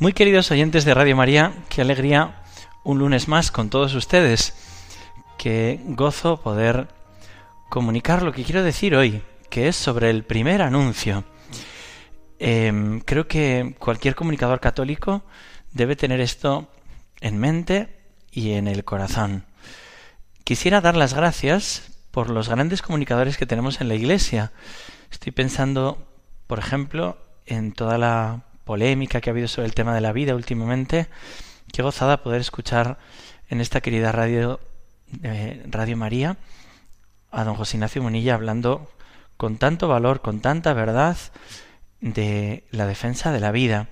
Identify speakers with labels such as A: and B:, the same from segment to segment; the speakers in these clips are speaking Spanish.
A: Muy queridos oyentes de Radio María, qué alegría un lunes más con todos ustedes. Qué gozo poder comunicar lo que quiero decir hoy, que es sobre el primer anuncio. Em, creo que cualquier comunicador católico debe tener esto en mente y en el corazón. Quisiera dar las gracias por los grandes comunicadores que tenemos en la Iglesia. Estoy pensando, por ejemplo, en toda la polémica que ha habido sobre el tema de la vida últimamente. Qué gozada poder escuchar en esta querida radio, eh, radio María a don José Ignacio Munilla hablando con tanto valor, con tanta verdad de la defensa de la vida.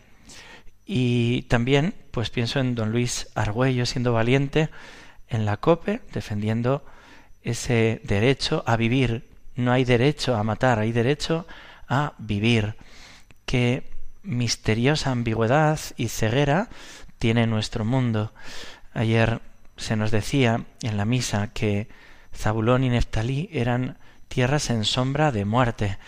A: Y también, pues pienso en don Luis Argüello siendo valiente en la COPE, defendiendo ese derecho a vivir. No hay derecho a matar, hay derecho a vivir. Que misteriosa ambigüedad y ceguera tiene nuestro mundo. Ayer se nos decía en la misa que Zabulón y Neftalí eran tierras en sombra de muerte,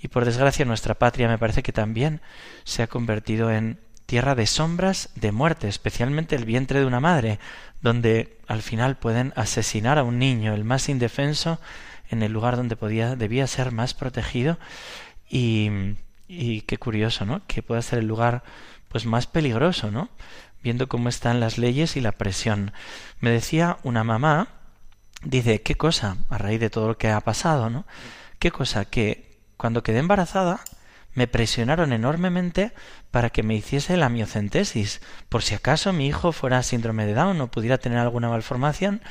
A: y por desgracia nuestra patria me parece que también se ha convertido en tierra de sombras de muerte, especialmente el vientre de una madre, donde al final pueden asesinar a un niño, el más indefenso, en el lugar donde podía, debía ser más protegido, y y qué curioso, ¿no? Que pueda ser el lugar pues más peligroso, ¿no? Viendo cómo están las leyes y la presión. Me decía una mamá, dice, ¿qué cosa? A raíz de todo lo que ha pasado, ¿no? ¿Qué cosa? Que cuando quedé embarazada me presionaron enormemente para que me hiciese la miocentesis, por si acaso mi hijo fuera síndrome de Down o pudiera tener alguna malformación.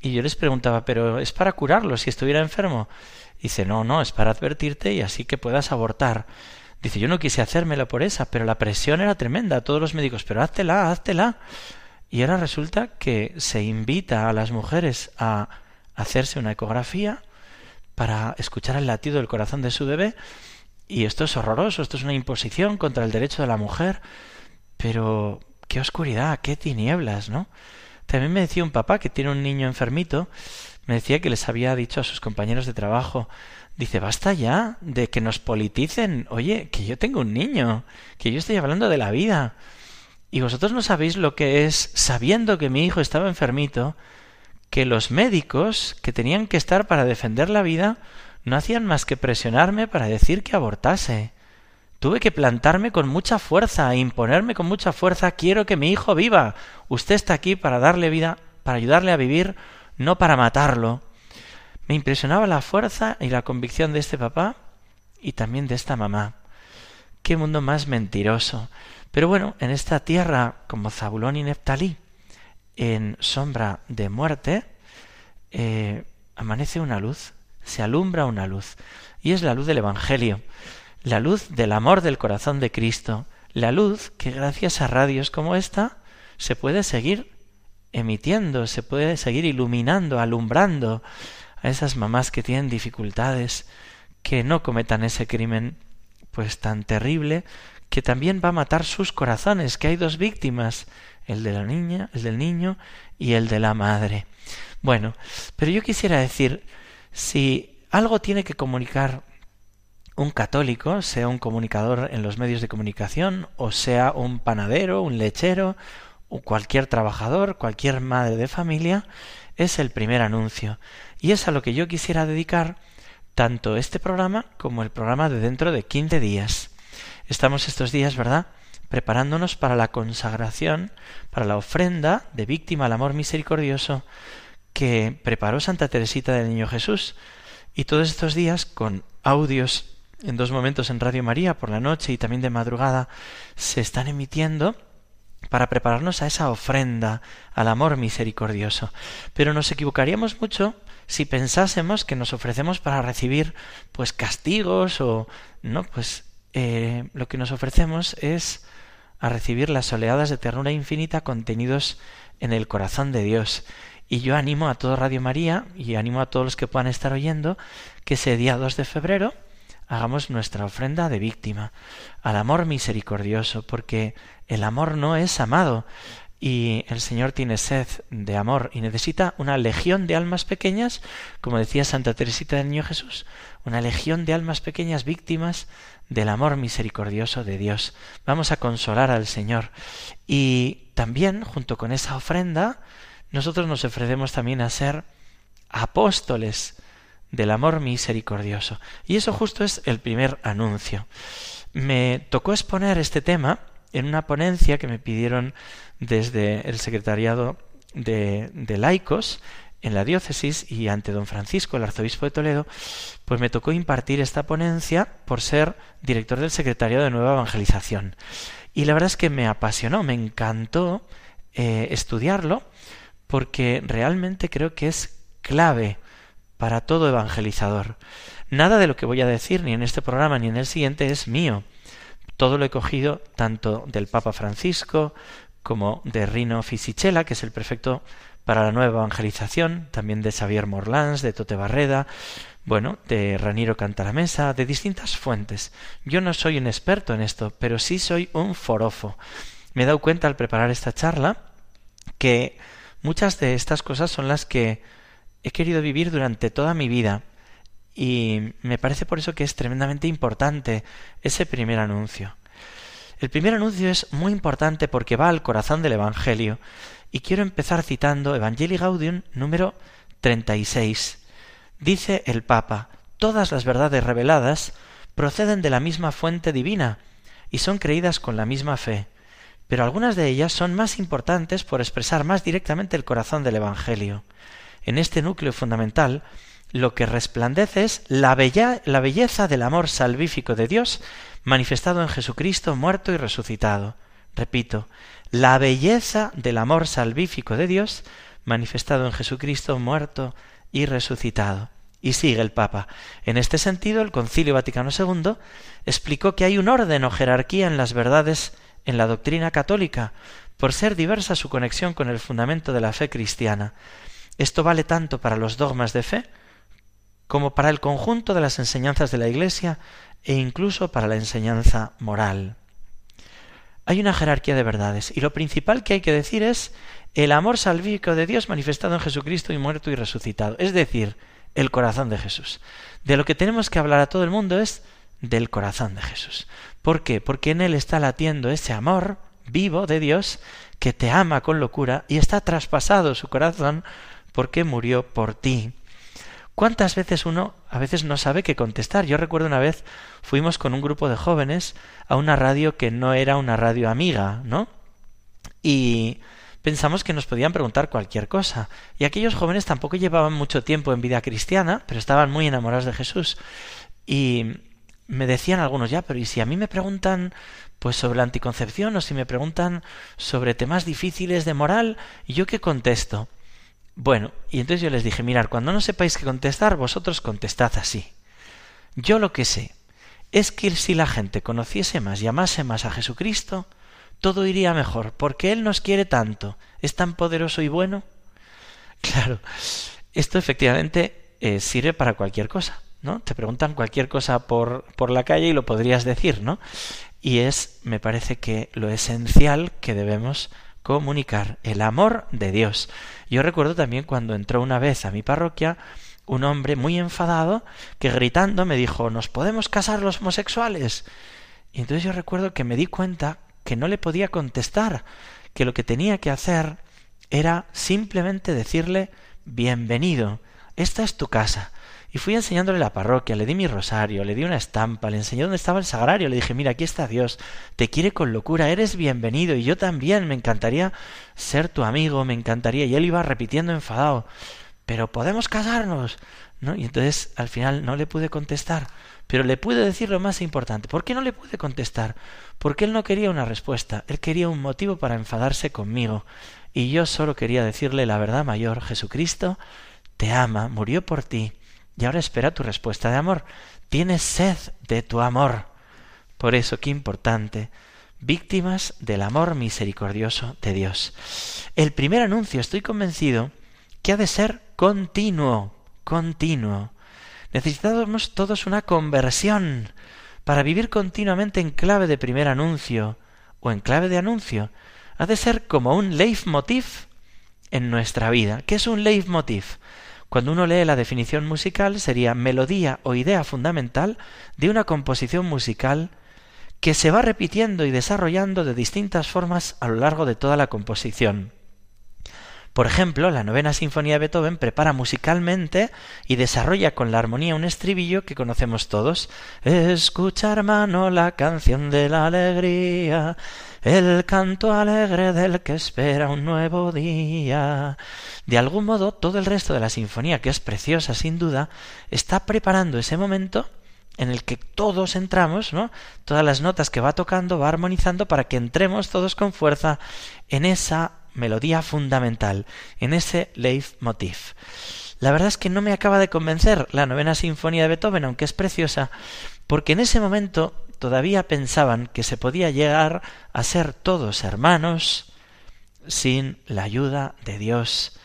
A: Y yo les preguntaba, ¿pero es para curarlo si estuviera enfermo? Dice, no, no, es para advertirte y así que puedas abortar. Dice, yo no quise hacérmelo por esa, pero la presión era tremenda. Todos los médicos, pero háztela, háztela. Y ahora resulta que se invita a las mujeres a hacerse una ecografía para escuchar el latido del corazón de su bebé. Y esto es horroroso, esto es una imposición contra el derecho de la mujer. Pero qué oscuridad, qué tinieblas, ¿no? También me decía un papá que tiene un niño enfermito, me decía que les había dicho a sus compañeros de trabajo, Dice, basta ya de que nos politicen. Oye, que yo tengo un niño, que yo estoy hablando de la vida. Y vosotros no sabéis lo que es, sabiendo que mi hijo estaba enfermito, que los médicos que tenían que estar para defender la vida no hacían más que presionarme para decir que abortase. Tuve que plantarme con mucha fuerza e imponerme con mucha fuerza quiero que mi hijo viva. Usted está aquí para darle vida, para ayudarle a vivir, no para matarlo. Me impresionaba la fuerza y la convicción de este papá y también de esta mamá. Qué mundo más mentiroso. Pero bueno, en esta tierra como Zabulón y Neftalí, en sombra de muerte, eh, amanece una luz, se alumbra una luz, y es la luz del Evangelio, la luz del amor del corazón de Cristo, la luz que gracias a radios como esta se puede seguir emitiendo, se puede seguir iluminando, alumbrando, a esas mamás que tienen dificultades, que no cometan ese crimen pues tan terrible que también va a matar sus corazones, que hay dos víctimas, el de la niña, el del niño y el de la madre. Bueno, pero yo quisiera decir, si algo tiene que comunicar un católico, sea un comunicador en los medios de comunicación, o sea un panadero, un lechero, o cualquier trabajador, cualquier madre de familia, es el primer anuncio. Y es a lo que yo quisiera dedicar tanto este programa como el programa de dentro de 15 días. Estamos estos días, ¿verdad? Preparándonos para la consagración, para la ofrenda de víctima al amor misericordioso que preparó Santa Teresita del Niño Jesús. Y todos estos días, con audios en dos momentos en Radio María, por la noche y también de madrugada, se están emitiendo para prepararnos a esa ofrenda al amor misericordioso. Pero nos equivocaríamos mucho si pensásemos que nos ofrecemos para recibir pues castigos o no pues eh, lo que nos ofrecemos es a recibir las oleadas de ternura infinita contenidos en el corazón de Dios. Y yo animo a todo Radio María y animo a todos los que puedan estar oyendo que ese día 2 de febrero hagamos nuestra ofrenda de víctima al amor misericordioso, porque el amor no es amado y el Señor tiene sed de amor y necesita una legión de almas pequeñas, como decía Santa Teresita del Niño Jesús, una legión de almas pequeñas víctimas del amor misericordioso de Dios. Vamos a consolar al Señor. Y también, junto con esa ofrenda, nosotros nos ofrecemos también a ser apóstoles del amor misericordioso. Y eso justo es el primer anuncio. Me tocó exponer este tema en una ponencia que me pidieron desde el secretariado de, de laicos en la diócesis y ante don Francisco, el arzobispo de Toledo, pues me tocó impartir esta ponencia por ser director del secretariado de Nueva Evangelización. Y la verdad es que me apasionó, me encantó eh, estudiarlo, porque realmente creo que es clave para todo evangelizador. Nada de lo que voy a decir ni en este programa ni en el siguiente es mío. Todo lo he cogido tanto del Papa Francisco como de Rino Fisichella, que es el prefecto para la nueva evangelización, también de Xavier Morlans, de Tote Barreda, bueno, de Raniro Cantalamesa, de distintas fuentes. Yo no soy un experto en esto, pero sí soy un forofo. Me he dado cuenta al preparar esta charla que muchas de estas cosas son las que he querido vivir durante toda mi vida y me parece por eso que es tremendamente importante ese primer anuncio. El primer anuncio es muy importante porque va al corazón del Evangelio y quiero empezar citando Evangelii Gaudium número 36. Dice el Papa, todas las verdades reveladas proceden de la misma fuente divina y son creídas con la misma fe, pero algunas de ellas son más importantes por expresar más directamente el corazón del Evangelio. En este núcleo fundamental, lo que resplandece es la, la belleza del amor salvífico de Dios manifestado en Jesucristo muerto y resucitado. Repito, la belleza del amor salvífico de Dios manifestado en Jesucristo muerto y resucitado. Y sigue el Papa. En este sentido, el Concilio Vaticano II explicó que hay un orden o jerarquía en las verdades en la doctrina católica, por ser diversa su conexión con el fundamento de la fe cristiana. Esto vale tanto para los dogmas de fe como para el conjunto de las enseñanzas de la Iglesia e incluso para la enseñanza moral. Hay una jerarquía de verdades y lo principal que hay que decir es el amor salvífico de Dios manifestado en Jesucristo y muerto y resucitado, es decir, el corazón de Jesús. De lo que tenemos que hablar a todo el mundo es del corazón de Jesús. ¿Por qué? Porque en él está latiendo ese amor vivo de Dios que te ama con locura y está traspasado su corazón porque murió por ti. ¿Cuántas veces uno a veces no sabe qué contestar? Yo recuerdo una vez fuimos con un grupo de jóvenes a una radio que no era una radio amiga, ¿no? Y pensamos que nos podían preguntar cualquier cosa. Y aquellos jóvenes tampoco llevaban mucho tiempo en vida cristiana, pero estaban muy enamorados de Jesús. Y me decían algunos ya, pero ¿y si a mí me preguntan pues sobre la anticoncepción o si me preguntan sobre temas difíciles de moral, ¿y yo qué contesto? Bueno, y entonces yo les dije, mirad, cuando no sepáis qué contestar, vosotros contestad así. Yo lo que sé es que si la gente conociese más y amase más a Jesucristo, todo iría mejor, porque Él nos quiere tanto, es tan poderoso y bueno. Claro, esto efectivamente eh, sirve para cualquier cosa, ¿no? Te preguntan cualquier cosa por, por la calle y lo podrías decir, ¿no? Y es, me parece que lo esencial que debemos comunicar, el amor de Dios. Yo recuerdo también cuando entró una vez a mi parroquia un hombre muy enfadado que gritando me dijo ¿Nos podemos casar los homosexuales? Y entonces yo recuerdo que me di cuenta que no le podía contestar, que lo que tenía que hacer era simplemente decirle bienvenido, esta es tu casa, y fui enseñándole la parroquia, le di mi rosario, le di una estampa, le enseñé dónde estaba el sagrario, le dije, mira, aquí está Dios, te quiere con locura, eres bienvenido, y yo también, me encantaría ser tu amigo, me encantaría. Y él iba repitiendo enfadado, pero podemos casarnos. ¿No? Y entonces al final no le pude contestar, pero le pude decir lo más importante. ¿Por qué no le pude contestar? Porque él no quería una respuesta, él quería un motivo para enfadarse conmigo. Y yo solo quería decirle la verdad mayor, Jesucristo te ama, murió por ti, y ahora espera tu respuesta de amor. Tienes sed de tu amor. Por eso, qué importante víctimas del amor misericordioso de Dios. El primer anuncio, estoy convencido, que ha de ser continuo, continuo. Necesitamos todos una conversión para vivir continuamente en clave de primer anuncio o en clave de anuncio. Ha de ser como un leitmotiv en nuestra vida. ¿Qué es un leitmotiv? Cuando uno lee la definición musical sería melodía o idea fundamental de una composición musical que se va repitiendo y desarrollando de distintas formas a lo largo de toda la composición. Por ejemplo, la novena sinfonía de Beethoven prepara musicalmente y desarrolla con la armonía un estribillo que conocemos todos. Escucha, hermano, la canción de la alegría, el canto alegre del que espera un nuevo día. De algún modo, todo el resto de la sinfonía, que es preciosa sin duda, está preparando ese momento en el que todos entramos, ¿no? Todas las notas que va tocando va armonizando para que entremos todos con fuerza en esa melodía fundamental, en ese leitmotiv. La verdad es que no me acaba de convencer la novena sinfonía de Beethoven, aunque es preciosa, porque en ese momento todavía pensaban que se podía llegar a ser todos hermanos sin la ayuda de Dios,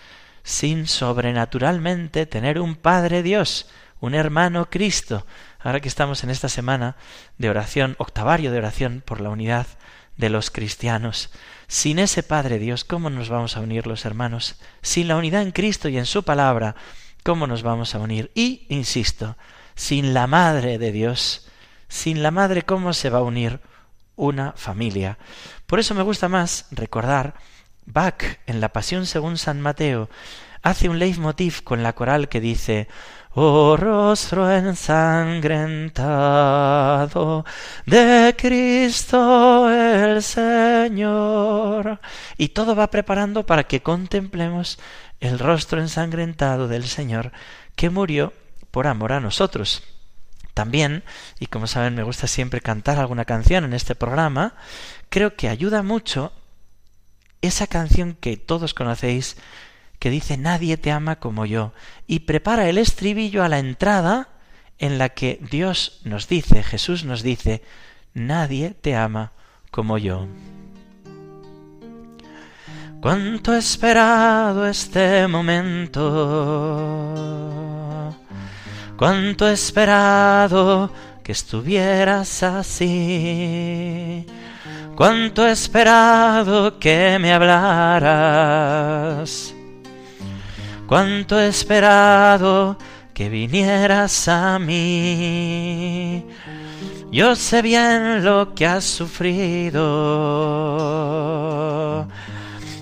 A: sin sobrenaturalmente tener un Padre Dios, un hermano Cristo, ahora que estamos en esta semana de oración, octavario de oración por la unidad de los cristianos. Sin ese Padre Dios, ¿cómo nos vamos a unir los hermanos? Sin la unidad en Cristo y en su palabra, ¿cómo nos vamos a unir? Y, insisto, sin la Madre de Dios, sin la Madre, ¿cómo se va a unir una familia? Por eso me gusta más recordar Bach en la Pasión según San Mateo hace un leitmotiv con la coral que dice Oh rostro ensangrentado de Cristo el Señor. Y todo va preparando para que contemplemos el rostro ensangrentado del Señor que murió por amor a nosotros. También, y como saben me gusta siempre cantar alguna canción en este programa, creo que ayuda mucho esa canción que todos conocéis que dice Nadie te ama como yo, y prepara el estribillo a la entrada en la que Dios nos dice, Jesús nos dice, Nadie te ama como yo. Cuánto he esperado este momento, cuánto he esperado que estuvieras así, cuánto he esperado que me hablaras cuánto he esperado que vinieras a mí. Yo sé bien lo que has sufrido.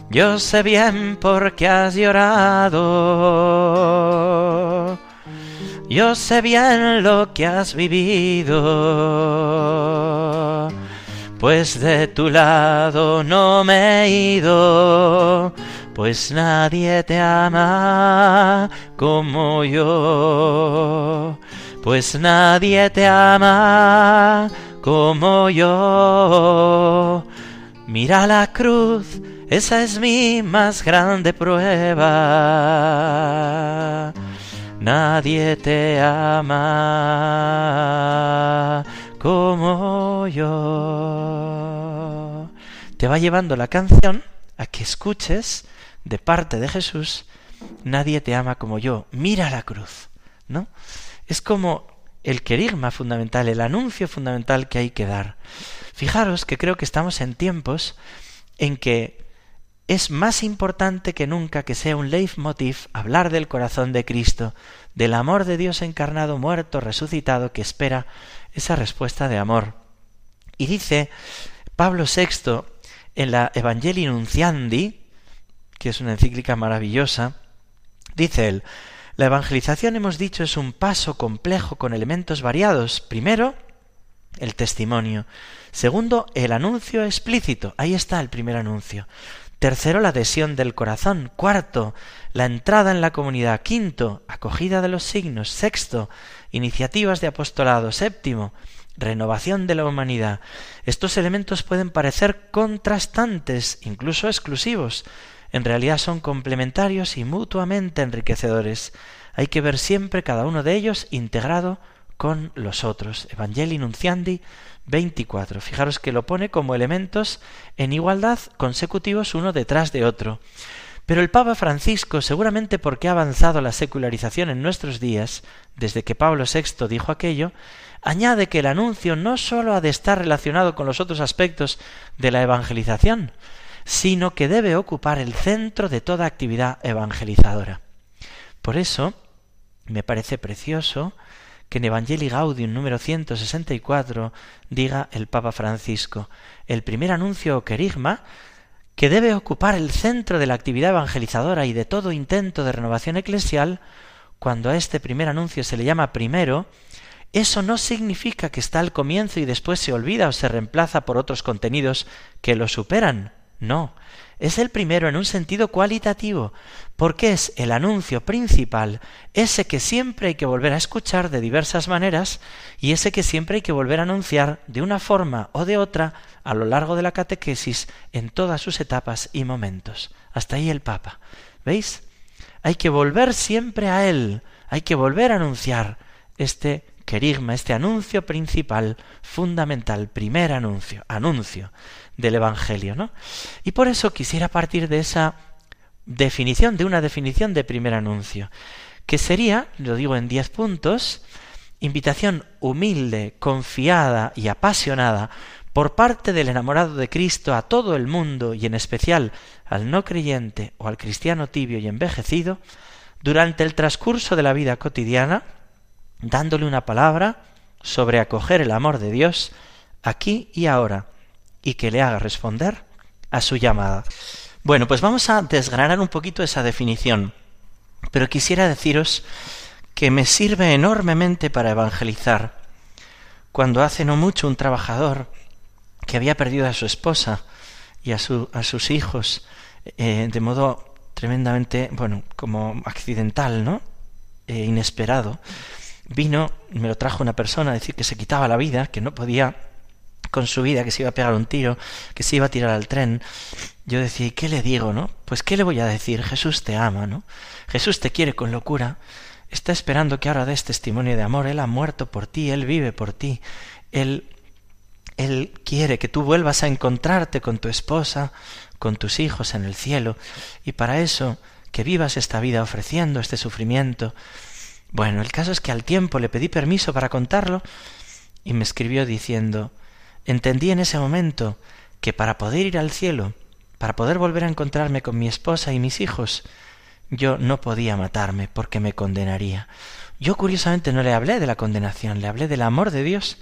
A: Yo sé bien por qué has llorado. Yo sé bien lo que has vivido. Pues de tu lado no me he ido pues nadie te ama como yo, pues nadie te ama como yo. Mira la cruz, esa es mi más grande prueba. Nadie te ama como yo. Te va llevando la canción a que escuches de parte de Jesús, nadie te ama como yo, mira la cruz, ¿no? Es como el querigma fundamental, el anuncio fundamental que hay que dar. Fijaros que creo que estamos en tiempos en que es más importante que nunca que sea un leitmotiv hablar del corazón de Cristo, del amor de Dios encarnado, muerto, resucitado, que espera esa respuesta de amor. Y dice Pablo VI en la Evangelii Nunciandi, que es una encíclica maravillosa, dice él, la evangelización hemos dicho es un paso complejo con elementos variados. Primero, el testimonio. Segundo, el anuncio explícito. Ahí está el primer anuncio. Tercero, la adhesión del corazón. Cuarto, la entrada en la comunidad. Quinto, acogida de los signos. Sexto, iniciativas de apostolado. Séptimo, renovación de la humanidad. Estos elementos pueden parecer contrastantes, incluso exclusivos, en realidad son complementarios y mutuamente enriquecedores. Hay que ver siempre cada uno de ellos integrado con los otros. Evangelii Nunciandi 24. Fijaros que lo pone como elementos en igualdad consecutivos uno detrás de otro. Pero el Papa Francisco, seguramente porque ha avanzado la secularización en nuestros días, desde que Pablo VI dijo aquello, añade que el anuncio no sólo ha de estar relacionado con los otros aspectos de la evangelización, sino que debe ocupar el centro de toda actividad evangelizadora. Por eso, me parece precioso que en Evangelii Gaudium número 164 diga el Papa Francisco, el primer anuncio o querigma que debe ocupar el centro de la actividad evangelizadora y de todo intento de renovación eclesial, cuando a este primer anuncio se le llama primero, eso no significa que está al comienzo y después se olvida o se reemplaza por otros contenidos que lo superan. No, es el primero en un sentido cualitativo, porque es el anuncio principal, ese que siempre hay que volver a escuchar de diversas maneras y ese que siempre hay que volver a anunciar de una forma o de otra a lo largo de la catequesis en todas sus etapas y momentos. Hasta ahí el Papa. ¿Veis? Hay que volver siempre a Él, hay que volver a anunciar este este anuncio principal, fundamental, primer anuncio, anuncio del Evangelio, ¿no? Y por eso quisiera partir de esa definición, de una definición de primer anuncio, que sería, lo digo en diez puntos, invitación humilde, confiada y apasionada por parte del enamorado de Cristo a todo el mundo y en especial al no creyente o al cristiano tibio y envejecido, durante el transcurso de la vida cotidiana, dándole una palabra sobre acoger el amor de Dios aquí y ahora, y que le haga responder a su llamada. Bueno, pues vamos a desgranar un poquito esa definición, pero quisiera deciros que me sirve enormemente para evangelizar. Cuando hace no mucho un trabajador que había perdido a su esposa y a, su, a sus hijos eh, de modo tremendamente, bueno, como accidental, ¿no? E inesperado, vino, me lo trajo una persona a decir que se quitaba la vida, que no podía con su vida, que se iba a pegar un tiro, que se iba a tirar al tren. Yo decía, ¿y qué le digo, no? Pues ¿qué le voy a decir? Jesús te ama, ¿no? Jesús te quiere con locura. Está esperando que ahora des testimonio de amor. Él ha muerto por ti, Él vive por ti. Él, Él quiere que tú vuelvas a encontrarte con tu esposa, con tus hijos en el cielo. Y para eso, que vivas esta vida ofreciendo este sufrimiento. Bueno, el caso es que al tiempo le pedí permiso para contarlo y me escribió diciendo, Entendí en ese momento que para poder ir al cielo, para poder volver a encontrarme con mi esposa y mis hijos, yo no podía matarme porque me condenaría. Yo curiosamente no le hablé de la condenación, le hablé del amor de Dios,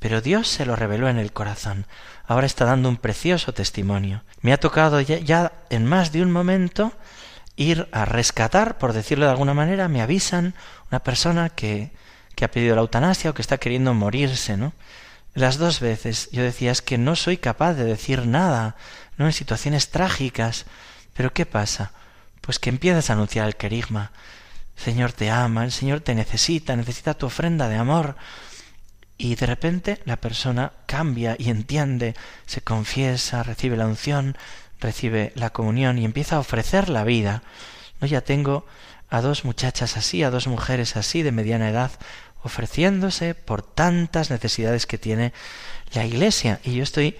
A: pero Dios se lo reveló en el corazón. Ahora está dando un precioso testimonio. Me ha tocado ya, en más de un momento ir a rescatar, por decirlo de alguna manera, me avisan una persona que, que ha pedido la eutanasia o que está queriendo morirse, ¿no? Las dos veces yo decía es que no soy capaz de decir nada, no en situaciones trágicas. Pero ¿qué pasa? Pues que empiezas a anunciar el querigma. Señor te ama, el Señor te necesita, necesita tu ofrenda de amor. Y de repente la persona cambia y entiende, se confiesa, recibe la unción, recibe la comunión y empieza a ofrecer la vida. No ya tengo a dos muchachas así, a dos mujeres así de mediana edad, ofreciéndose por tantas necesidades que tiene la Iglesia. Y yo estoy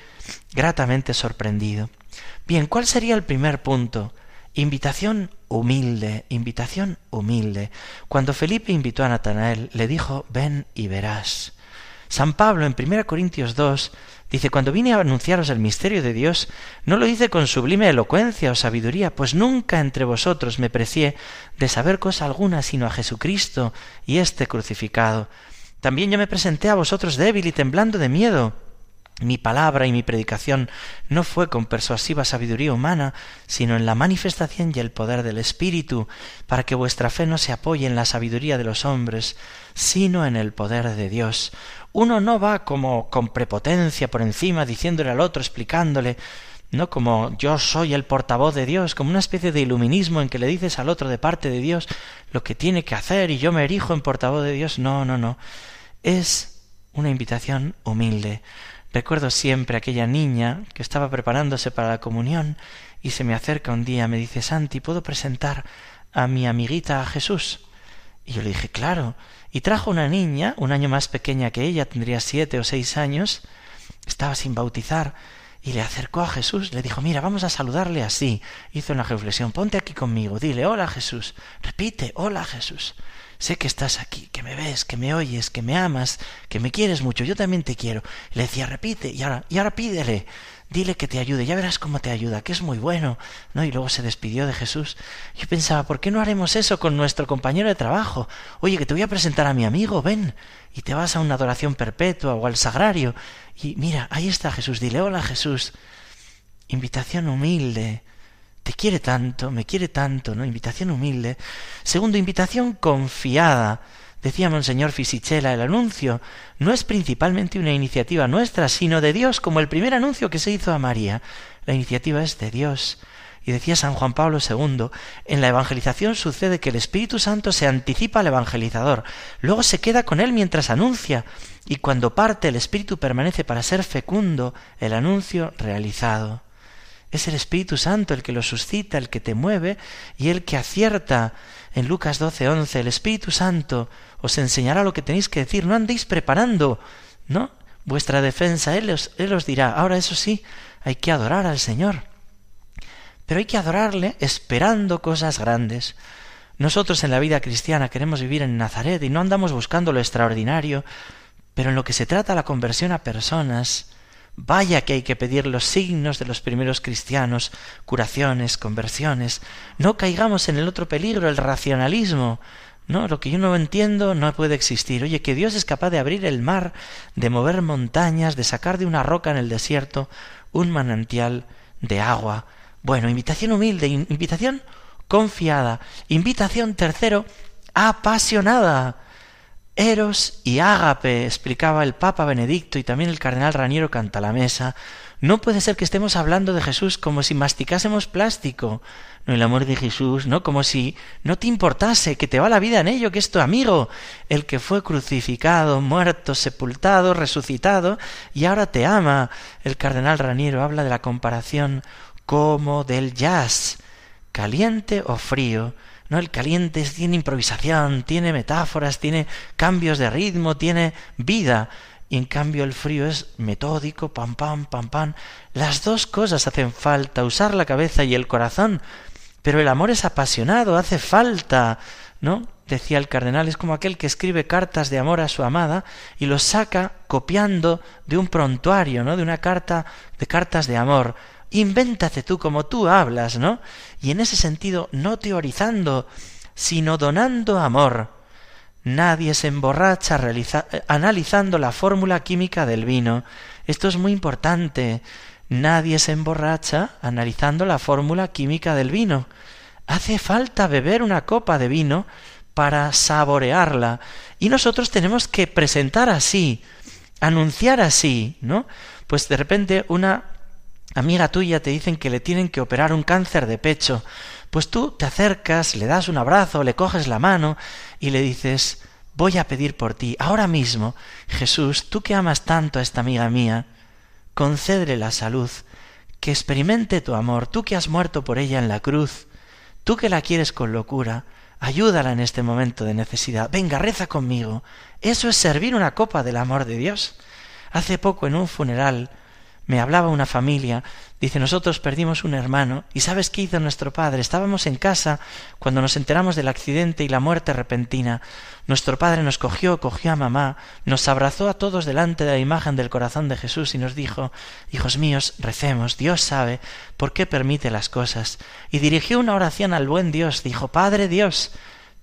A: gratamente sorprendido. Bien, ¿cuál sería el primer punto? Invitación humilde, invitación humilde. Cuando Felipe invitó a Natanael, le dijo, ven y verás. San Pablo en 1 Corintios 2 Dice, cuando vine a anunciaros el misterio de Dios, no lo hice con sublime elocuencia o sabiduría, pues nunca entre vosotros me precié de saber cosa alguna sino a Jesucristo y este crucificado. También yo me presenté a vosotros débil y temblando de miedo. Mi palabra y mi predicación no fue con persuasiva sabiduría humana, sino en la manifestación y el poder del Espíritu, para que vuestra fe no se apoye en la sabiduría de los hombres, sino en el poder de Dios. Uno no va como con prepotencia por encima, diciéndole al otro, explicándole, no como yo soy el portavoz de Dios, como una especie de iluminismo en que le dices al otro de parte de Dios lo que tiene que hacer y yo me erijo en portavoz de Dios. No, no, no. Es una invitación humilde. Recuerdo siempre aquella niña que estaba preparándose para la comunión y se me acerca un día, me dice Santi, ¿puedo presentar a mi amiguita a Jesús? Y yo le dije, claro. Y trajo una niña, un año más pequeña que ella, tendría siete o seis años, estaba sin bautizar, y le acercó a Jesús, le dijo, mira, vamos a saludarle así. Hizo una reflexión, ponte aquí conmigo, dile, hola Jesús, repite, hola Jesús. Sé que estás aquí, que me ves, que me oyes, que me amas, que me quieres mucho, yo también te quiero. le decía, repite, y ahora, y ahora pídele, dile que te ayude, ya verás cómo te ayuda, que es muy bueno, ¿no? Y luego se despidió de Jesús. Yo pensaba, ¿por qué no haremos eso con nuestro compañero de trabajo? Oye, que te voy a presentar a mi amigo, ven, y te vas a una adoración perpetua o al sagrario, y mira, ahí está Jesús, dile hola Jesús. Invitación humilde. Te quiere tanto, me quiere tanto, ¿no? Invitación humilde. Segundo, invitación confiada. Decía Monseñor Fisichella, el anuncio no es principalmente una iniciativa nuestra, sino de Dios, como el primer anuncio que se hizo a María. La iniciativa es de Dios. Y decía San Juan Pablo II, en la evangelización sucede que el Espíritu Santo se anticipa al evangelizador, luego se queda con él mientras anuncia, y cuando parte el Espíritu permanece para ser fecundo el anuncio realizado. Es el Espíritu Santo el que lo suscita, el que te mueve y el que acierta. En Lucas 12, 11, el Espíritu Santo os enseñará lo que tenéis que decir, no andéis preparando, ¿no? Vuestra defensa, él él os dirá. Ahora eso sí, hay que adorar al Señor. Pero hay que adorarle esperando cosas grandes. Nosotros en la vida cristiana queremos vivir en Nazaret y no andamos buscando lo extraordinario, pero en lo que se trata la conversión a personas, vaya que hay que pedir los signos de los primeros cristianos, curaciones, conversiones. No caigamos en el otro peligro, el racionalismo. No, lo que yo no entiendo no puede existir. Oye, que Dios es capaz de abrir el mar, de mover montañas, de sacar de una roca en el desierto un manantial de agua. Bueno, invitación humilde, invitación confiada, invitación tercero, apasionada. Eros y ágape, explicaba el Papa Benedicto y también el cardenal Raniero canta la mesa. No puede ser que estemos hablando de Jesús como si masticásemos plástico. No, el amor de Jesús, ¿no? Como si no te importase, que te va la vida en ello, que es tu amigo, el que fue crucificado, muerto, sepultado, resucitado, y ahora te ama. El cardenal Raniero habla de la comparación como del jazz, caliente o frío. No, el caliente tiene improvisación, tiene metáforas, tiene cambios de ritmo, tiene vida. Y en cambio el frío es metódico, pam pam, pam pam. Las dos cosas hacen falta, usar la cabeza y el corazón. Pero el amor es apasionado, hace falta, ¿no? Decía el cardenal, es como aquel que escribe cartas de amor a su amada y los saca copiando de un prontuario, ¿no? De una carta de cartas de amor invéntate tú como tú hablas, ¿no? Y en ese sentido, no teorizando, sino donando amor. Nadie se emborracha analizando la fórmula química del vino. Esto es muy importante. Nadie se emborracha analizando la fórmula química del vino. Hace falta beber una copa de vino para saborearla. Y nosotros tenemos que presentar así, anunciar así, ¿no? Pues de repente una amiga tuya te dicen que le tienen que operar un cáncer de pecho, pues tú te acercas, le das un abrazo, le coges la mano y le dices, voy a pedir por ti, ahora mismo, Jesús, tú que amas tanto a esta amiga mía, concédele la salud, que experimente tu amor, tú que has muerto por ella en la cruz, tú que la quieres con locura, ayúdala en este momento de necesidad, venga, reza conmigo. Eso es servir una copa del amor de Dios. Hace poco en un funeral, me hablaba una familia, dice, nosotros perdimos un hermano, y ¿sabes qué hizo nuestro padre? Estábamos en casa cuando nos enteramos del accidente y la muerte repentina. Nuestro padre nos cogió, cogió a mamá, nos abrazó a todos delante de la imagen del corazón de Jesús y nos dijo, Hijos míos, recemos, Dios sabe por qué permite las cosas. Y dirigió una oración al buen Dios, dijo, Padre Dios,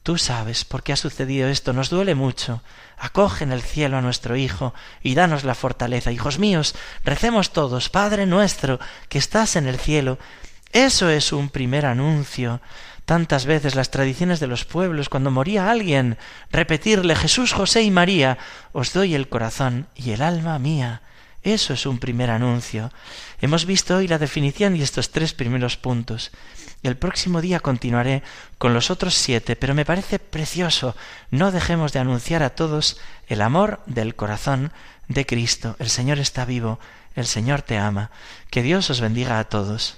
A: Tú sabes por qué ha sucedido esto, nos duele mucho. Acoge en el cielo a nuestro Hijo y danos la fortaleza. Hijos míos, recemos todos, Padre nuestro, que estás en el cielo. Eso es un primer anuncio. Tantas veces las tradiciones de los pueblos, cuando moría alguien, repetirle Jesús, José y María, os doy el corazón y el alma mía. Eso es un primer anuncio. Hemos visto hoy la definición y estos tres primeros puntos. El próximo día continuaré con los otros siete, pero me parece precioso. No dejemos de anunciar a todos el amor del corazón de Cristo. El Señor está vivo, el Señor te ama. Que Dios os bendiga a todos.